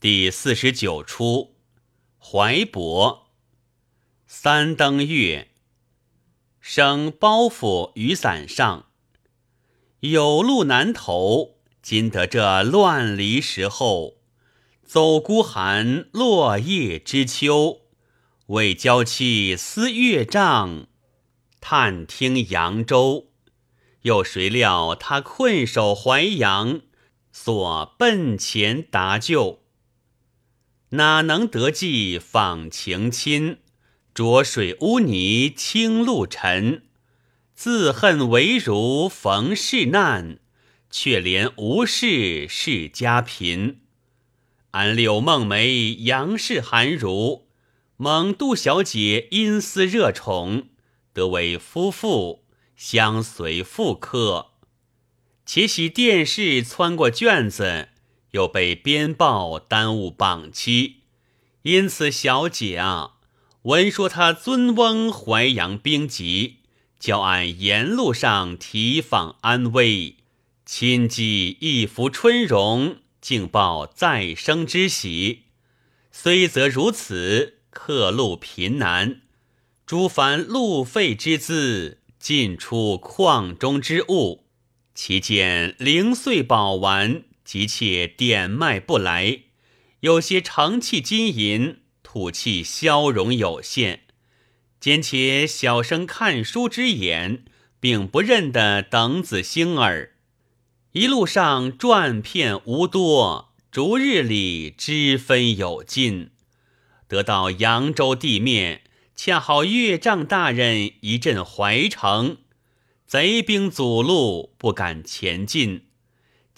第四十九出，怀伯。三登月，生包袱雨伞上。有路难投，今得这乱离时候。走孤寒，落叶知秋。为娇妻思月帐，探听扬州。又谁料他困守淮阳，所奔前答救。哪能得计访情亲？浊水污泥清露尘。自恨为如逢世难，却怜无事是家贫。安柳梦梅杨氏寒儒，蒙杜小姐因思热宠，得为夫妇相随复刻。且喜殿试窜过卷子，又被编报耽误榜期，因此小姐啊，闻说他尊翁淮阳兵籍，教俺沿路上提防安危，亲寄一幅春容。竟报再生之喜，虽则如此，客路贫难。诸凡路费之资，尽出矿中之物。其见零碎宝丸，急切点卖不来。有些盛器金银，土气消融有限。兼且小生看书之眼，并不认得等子星儿。一路上转片无多，逐日里知分有尽。得到扬州地面，恰好岳丈大人一阵怀城，贼兵阻路，不敢前进。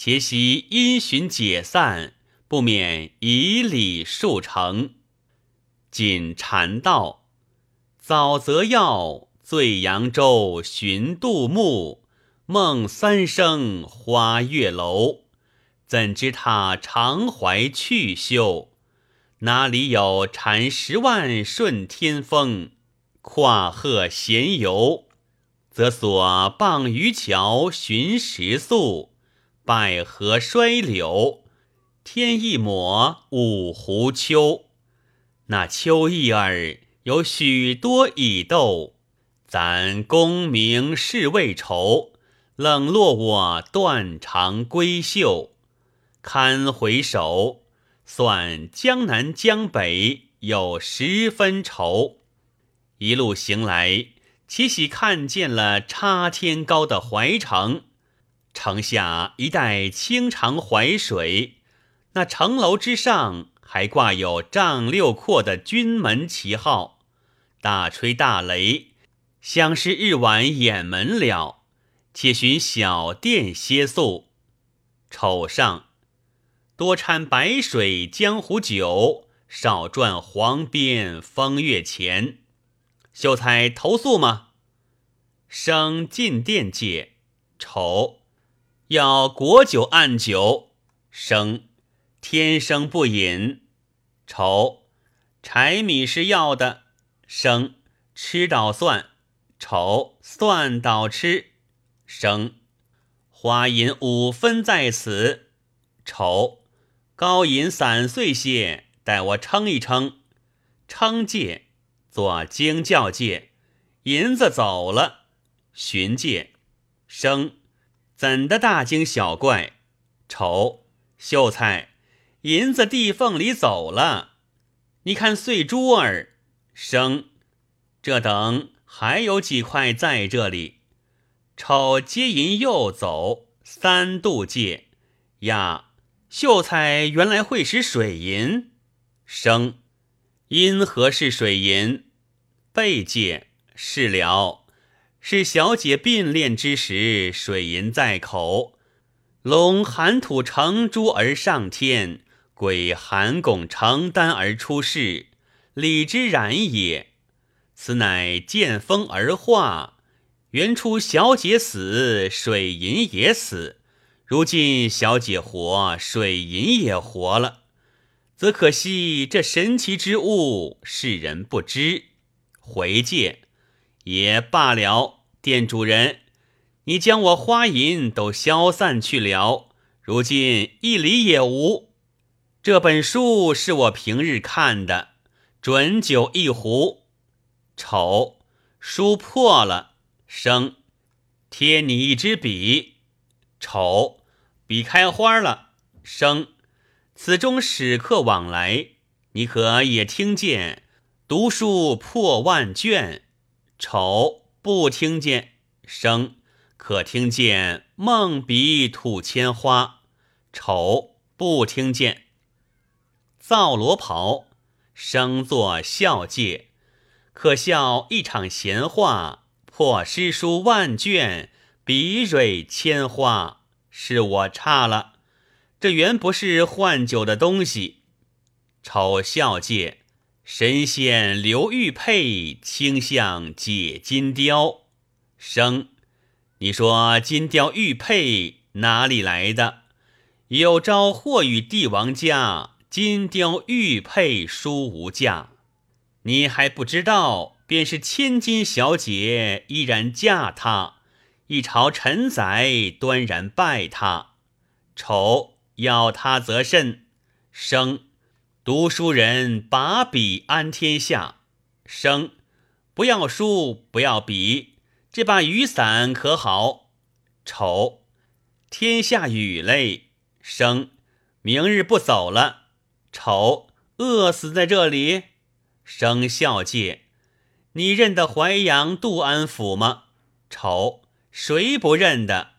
且喜因循解散，不免以礼数成。仅禅道，早则要醉扬州，寻杜牧。梦三生花月楼，怎知他常怀去秀？哪里有缠十万顺天风？跨鹤闲游，则所傍渔桥寻石宿，百合衰柳，天一抹五湖秋。那秋意儿有许多已斗，咱功名事未酬。冷落我断肠闺秀，堪回首，算江南江北有十分愁。一路行来，岂喜看见了插天高的淮城，城下一带清长淮水，那城楼之上还挂有丈六阔的军门旗号，大吹大擂，想是日晚掩门了。且寻小店歇宿，丑上多掺白水江湖酒，少赚黄边风月钱。秀才投宿吗？生进店借。丑要果酒按酒。生天生不饮。丑柴米是要的。生吃倒算。丑算倒吃。生花银五分在此，丑高银散碎些，待我称一称。称借做惊叫借，银子走了。寻借生怎的大惊小怪？丑秀才银子地缝里走了，你看碎珠儿。生这等还有几块在这里。丑接银又走三度借呀，秀才原来会使水银。生因何是水银？被借是了，是小姐并练之时，水银在口。龙含土成珠而上天，鬼含汞成丹而出世，理之然也。此乃见风而化。原初小姐死，水银也死；如今小姐活，水银也活了，则可惜这神奇之物，世人不知。回见也罢了，店主人，你将我花银都消散去了，如今一厘也无。这本书是我平日看的，准酒一壶。丑，书破了。生，贴你一支笔。丑，笔开花了。生，此中史客往来，你可也听见？读书破万卷。丑，不听见。生，可听见？梦笔吐千花。丑，不听见。皂罗袍，生作孝介，可笑一场闲话，破诗书万卷，笔蕊千花，是我差了。这原不是换酒的东西。丑孝介，神仙刘玉佩，倾向解金雕。生，你说金雕玉佩哪里来的？有朝或与帝王家。金雕玉佩殊无价，你还不知道，便是千金小姐依然嫁他，一朝臣宰端然拜他。丑要他则甚，生读书人把笔安天下。生不要书不要笔，这把雨伞可好？丑天下雨嘞。生明日不走了。丑饿死在这里，生孝介，你认得淮阳杜安府吗？丑谁不认得？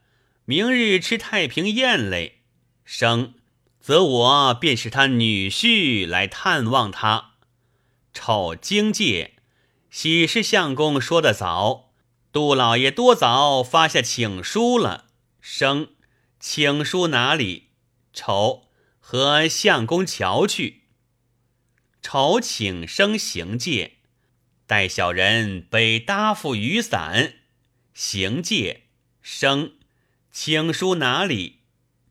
明日吃太平宴嘞。生则我便是他女婿来探望他。丑惊介，喜事相公说的早，杜老爷多早发下请书了。生请书哪里？丑。和相公瞧去。丑请生行介，待小人北搭副雨伞。行介生请书哪里？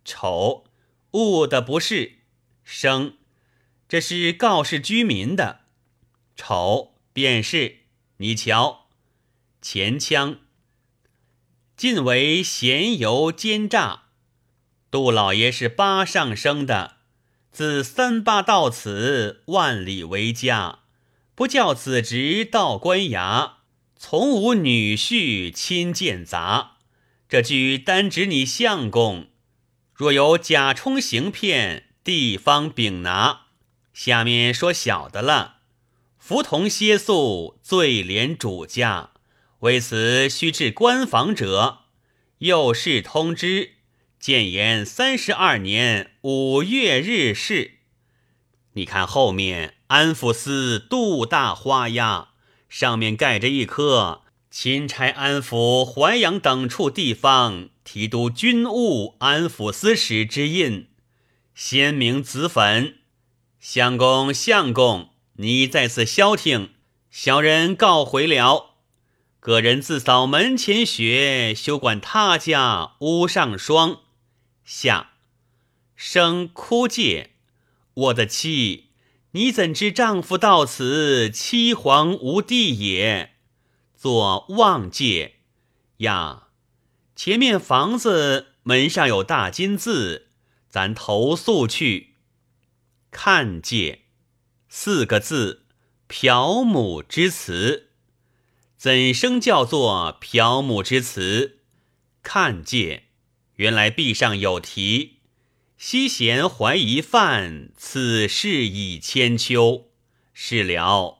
丑误的不是生，这是告示居民的。丑便是你瞧，前腔。尽为闲游奸诈。杜老爷是八上生的，自三八到此，万里为家，不教子侄到官衙，从无女婿亲见杂。这句单指你相公，若有假充行骗，地方禀拿。下面说小的了，服同歇宿，最廉主家，为此须至官房者，又是通知。建言三十二年五月日事，你看后面安抚司杜大花押，上面盖着一颗钦差安抚淮阳等处地方提督军务安抚司使之印，鲜明子粉。相公，相公，你在此消停，小人告回了。个人自扫门前雪，休管他家屋上霜。下生哭戒，我的妻，你怎知丈夫到此凄惶无地也？做望界呀，前面房子门上有大金字，咱投宿去。看界四个字，嫖母之词，怎生叫做嫖母之词？看界。原来壁上有题：“西贤怀疑犯，此事已千秋。”是了，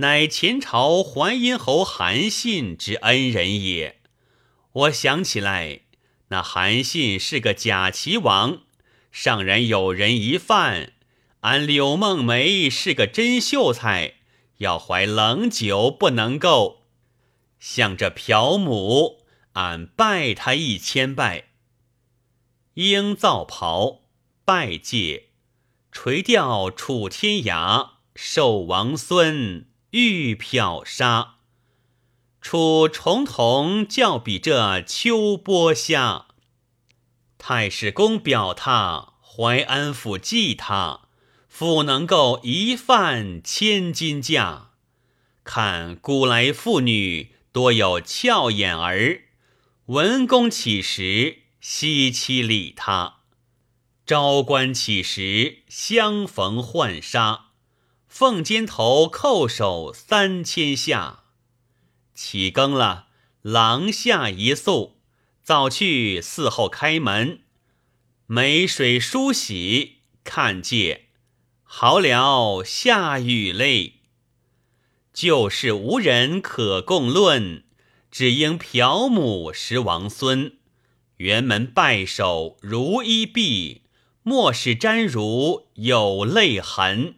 乃前朝淮阴侯韩信之恩人也。我想起来，那韩信是个假齐王，尚然有人一犯。俺柳梦梅是个真秀才，要怀冷酒不能够。向着朴母，俺拜他一千拜。应造袍拜戒，垂钓楚天涯，寿王孙欲漂沙。楚重瞳教比这秋波虾。太史公表他，淮安府祭他，复能够一饭千金价。看古来妇女多有俏眼儿，文公起时。惜妻理他，朝官起时，相逢浣纱。凤肩头，叩首三千下。起更了，廊下一宿，早去伺候开门。梅水梳洗，看借，好了下雨嘞。旧事无人可共论，只应嫖母识王孙。辕门拜首如衣碧。莫使沾如有泪痕。